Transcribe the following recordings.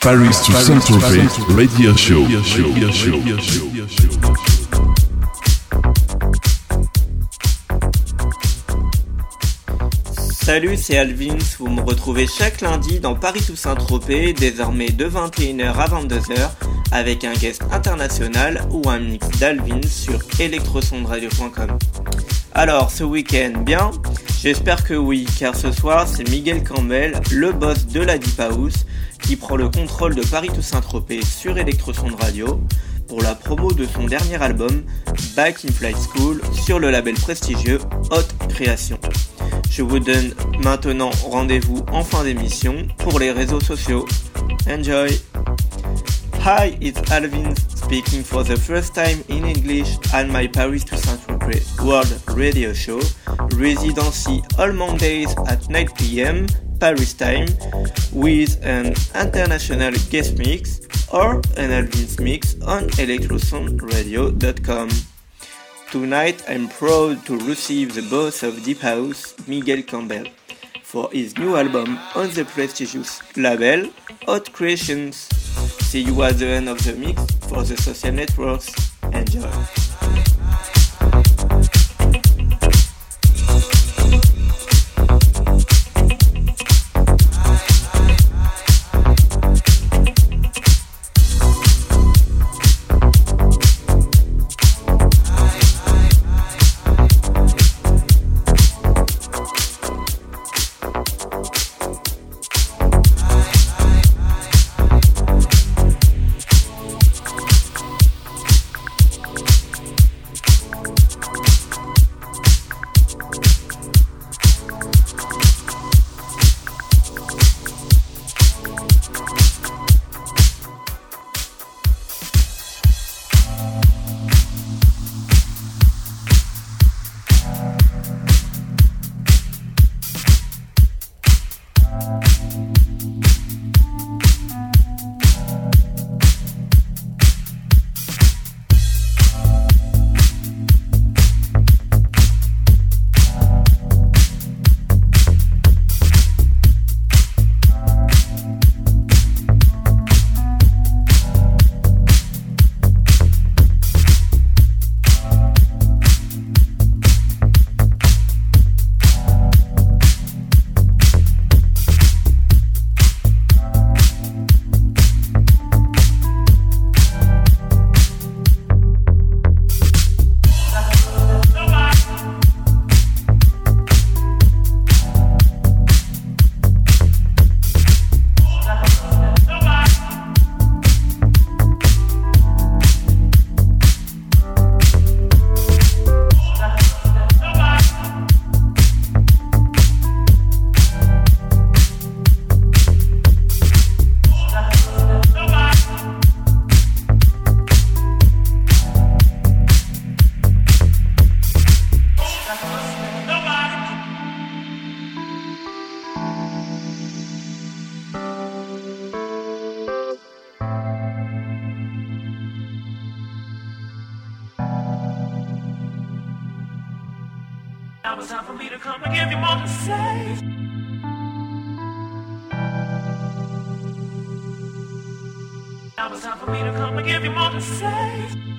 Paris to Saint-Tropez Radio Show. Radio Show. Salut, c'est Alvins. Vous me retrouvez chaque lundi dans Paris to Saint-Tropez, désormais de 21h à 22h, avec un guest international ou un mix d'Alvins sur electrosondradio.com. Alors, ce week-end, bien J'espère que oui, car ce soir, c'est Miguel Campbell, le boss de la Deep House, qui prend le contrôle de Paris to Saint-Tropez sur Electrosonde Radio pour la promo de son dernier album, Back in Flight School, sur le label prestigieux Haute Création. Je vous donne maintenant rendez-vous en fin d'émission pour les réseaux sociaux. Enjoy! Hi, it's Alvin speaking for the first time in English at my Paris to Saint-Tropez World Radio Show, residency all Mondays at 9 pm Paris time with an international guest mix or an Alvin's mix on electrosoundradio.com. Tonight I'm proud to receive the boss of Deep House, Miguel Campbell, for his new album on the prestigious label Hot Creations. See you at the end of the mix for the social networks. Enjoy. time for me to come and give you more to say.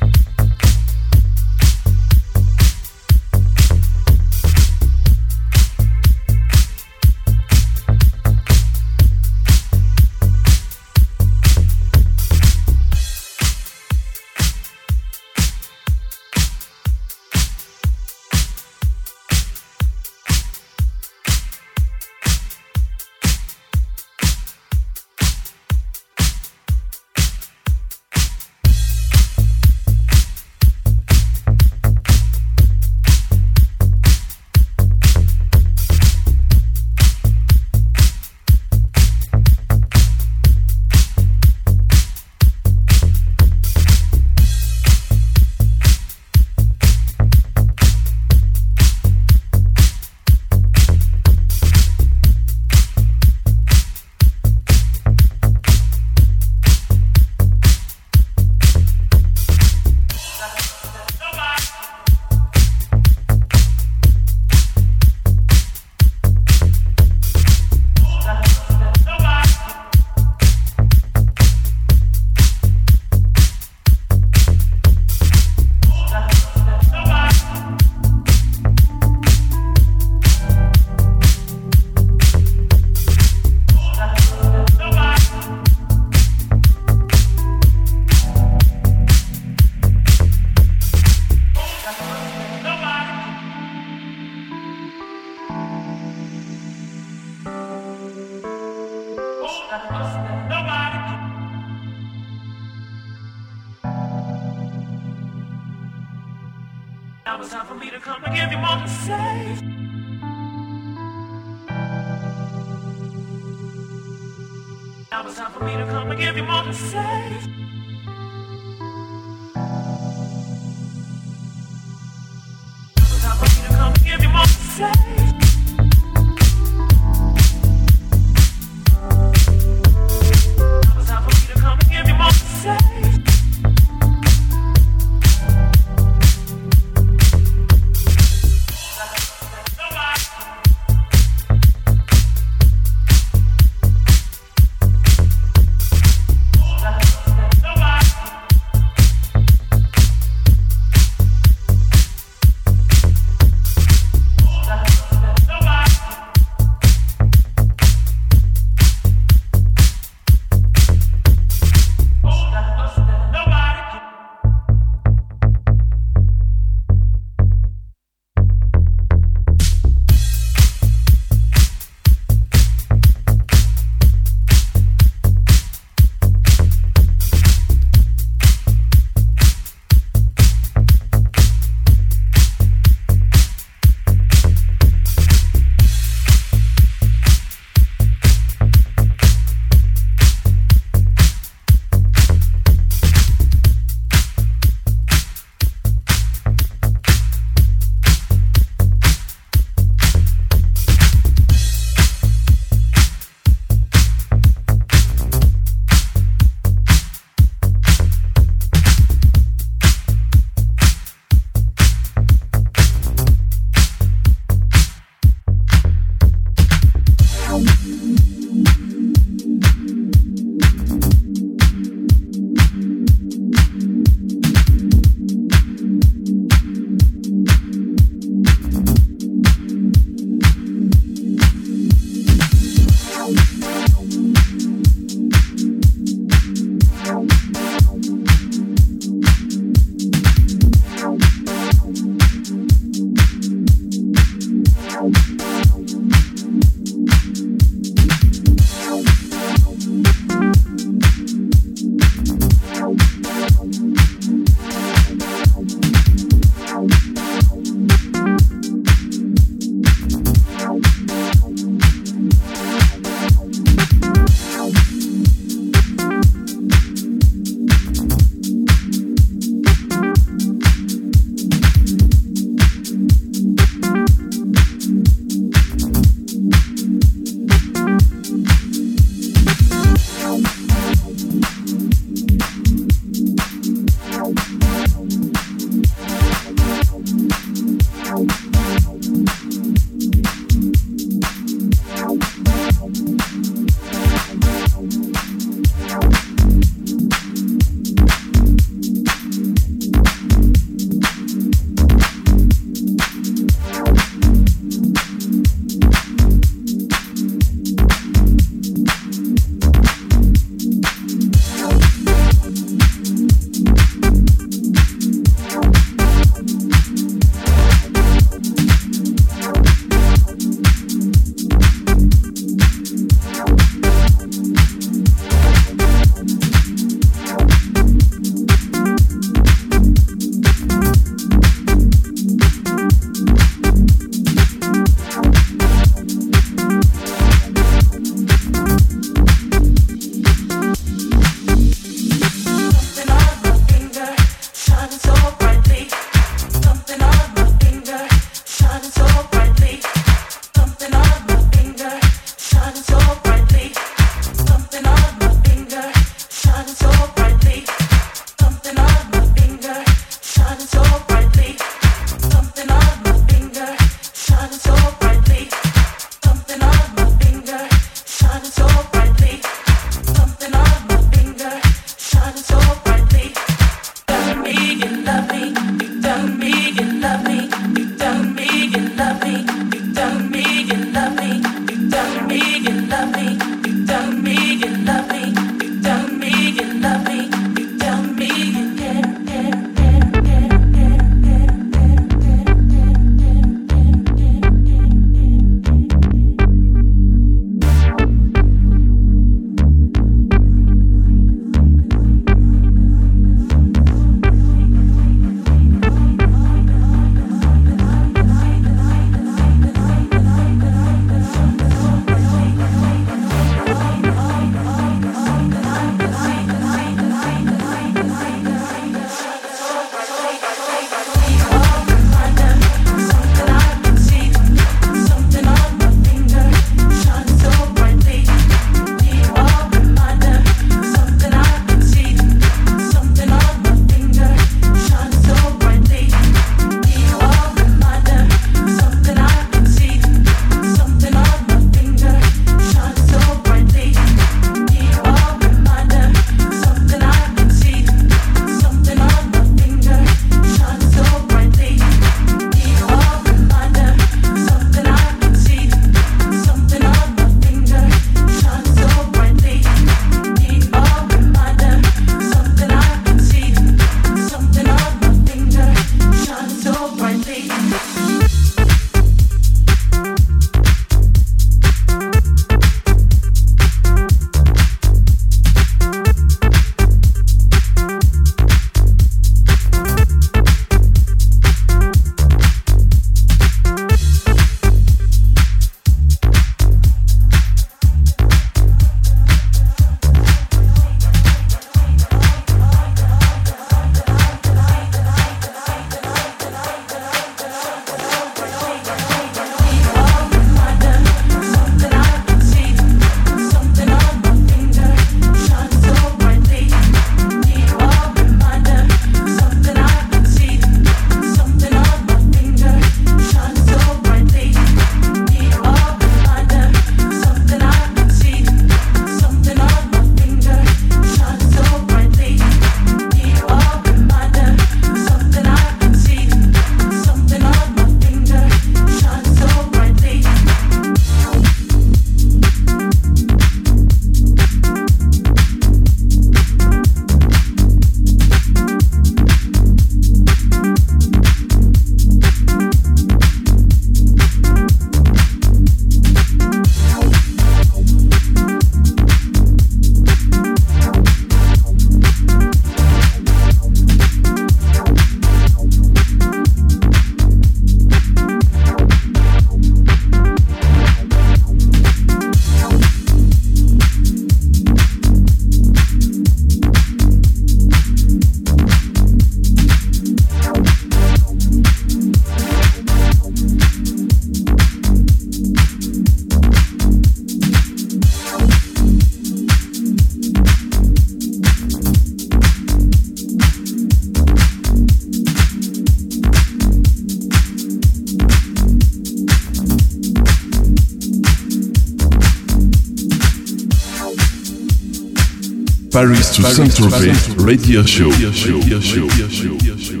Paris to Saint-Tropez Radio Show. Radio show. Radio show.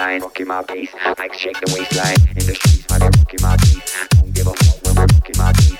baseline, rocking my bass. I shake the waistline. In the streets, my they rocking my teeth. Don't give a fuck when we're rocking my teeth.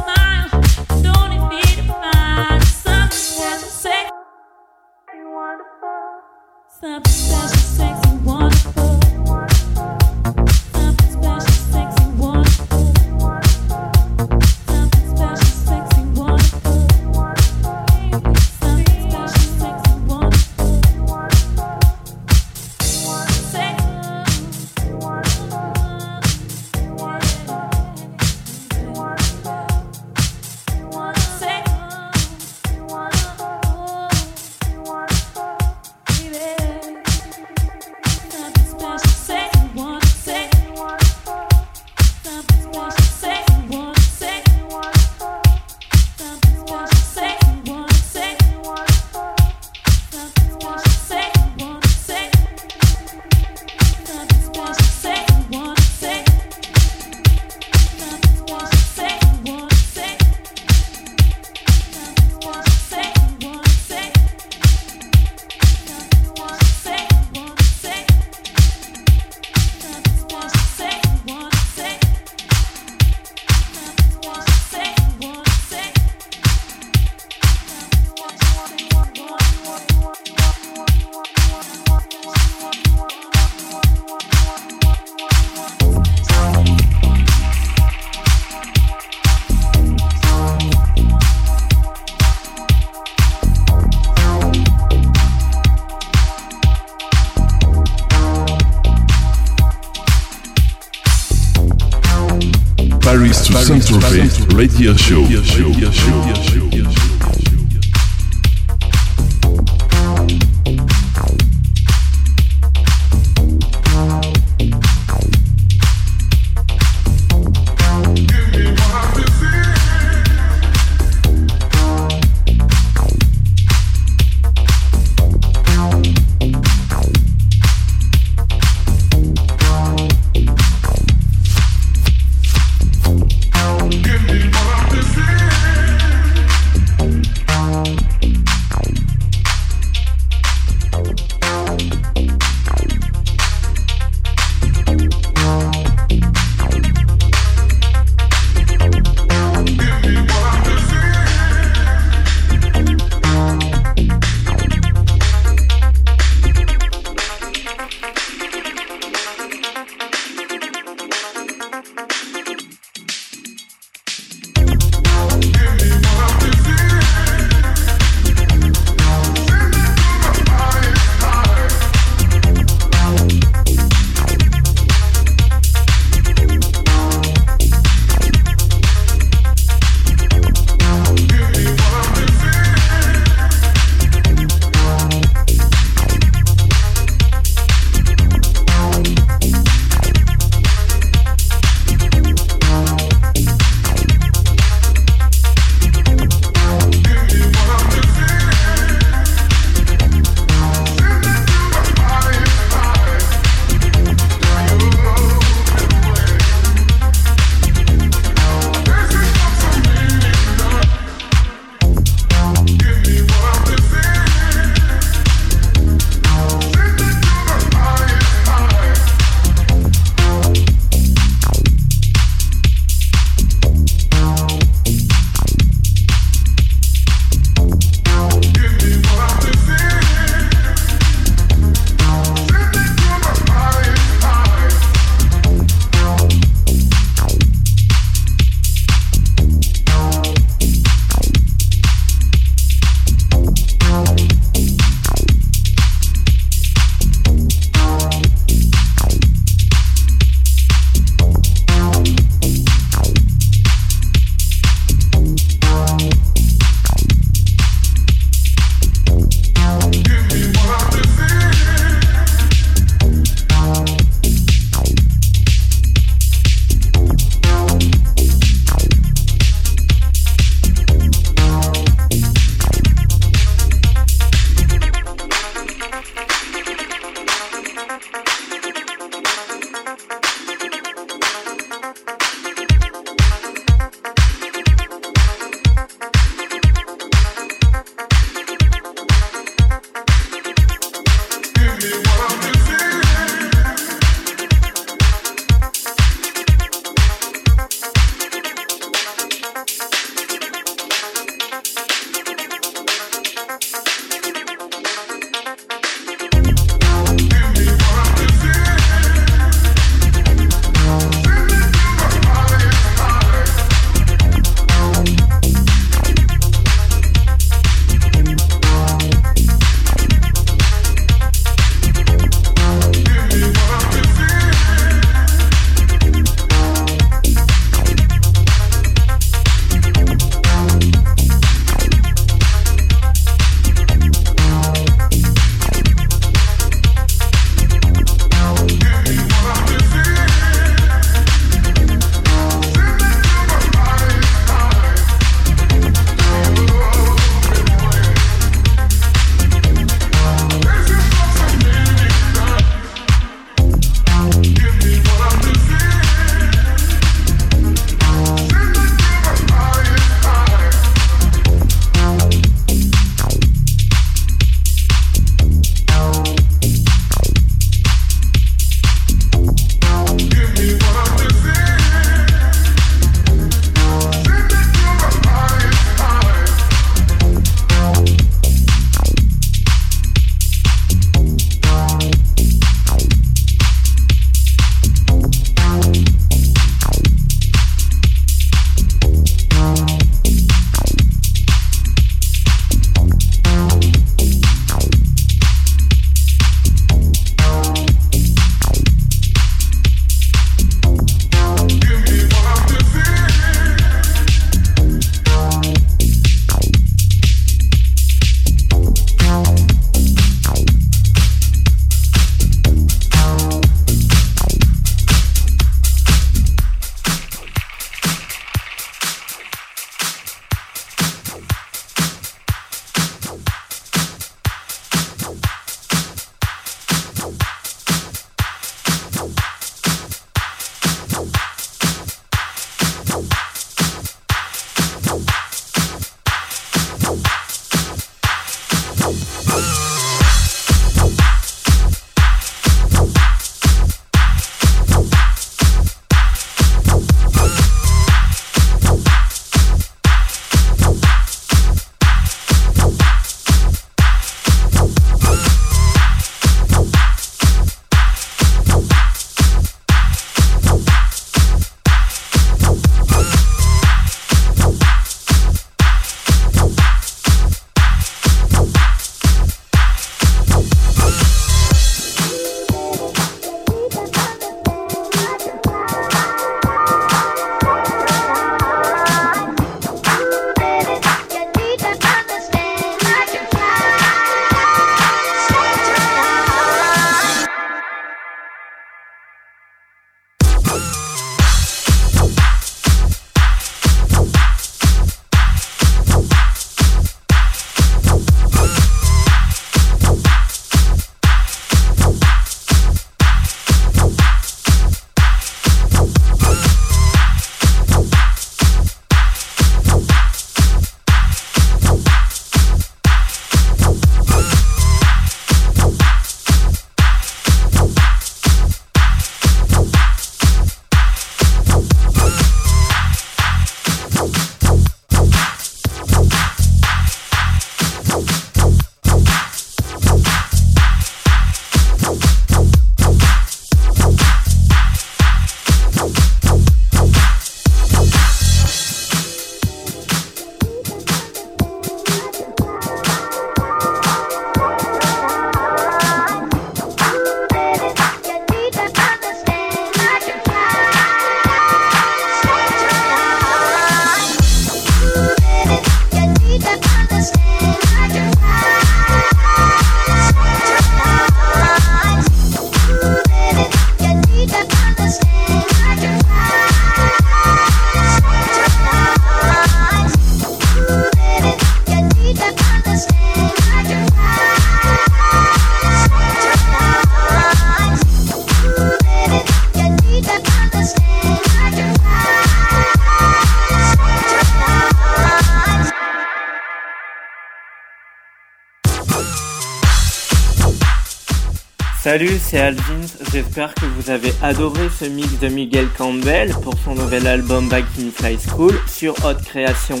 Salut, c'est Alvin. J'espère que vous avez adoré ce mix de Miguel Campbell pour son nouvel album Back in Fly School sur Haute Création.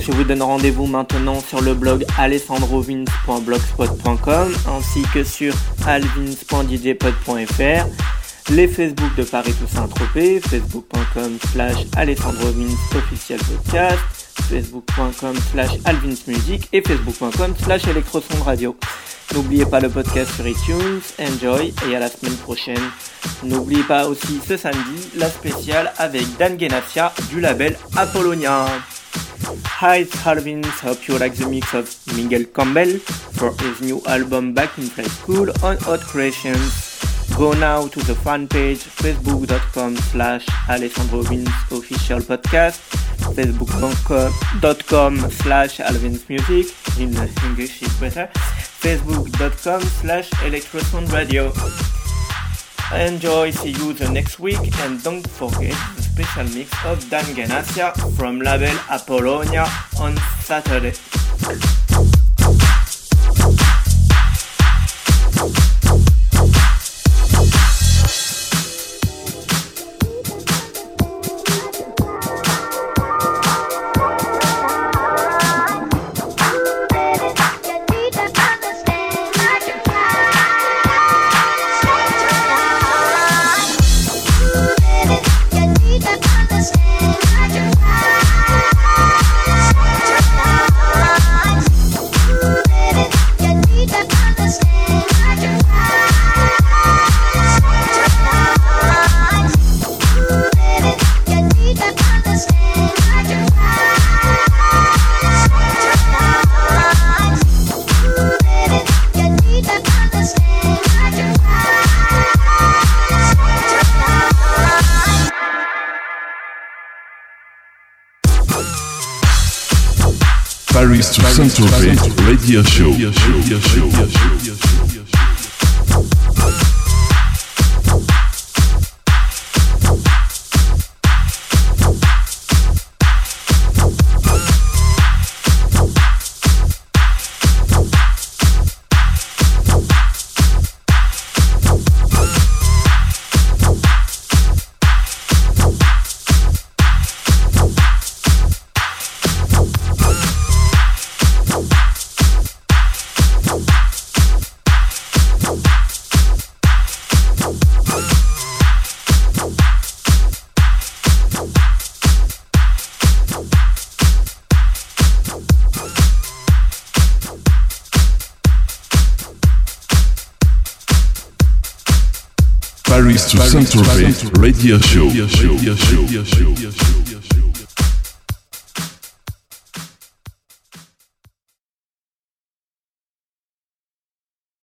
Je vous donne rendez-vous maintenant sur le blog alessandrovins.blogspot.com ainsi que sur alvins.djpod.fr, les Facebook de Paris Toussaint Tropez, facebook.com slash alessandrovins officiel podcast, facebook.com slash alvinsmusic et facebook.com slash radio. N'oubliez pas le podcast sur iTunes, enjoy et à la semaine prochaine. N'oubliez pas aussi ce samedi la spéciale avec Dan Genassia du label Apollonia. Hi, it's Alvin. Hope you like the mix of Miguel Campbell for his new album Back in Play School on Hot Creations. Go now to the fan page facebook.com slash Alessandro official podcast, facebook.com slash Alvin's music, in English is better, facebook.com slash electrosound radio. Enjoy, see you the next week and don't forget the special mix of Dan Ganassia from label Apollonia on Saturday. Paris to Discovery Radio Show. Radio Show. Radio show.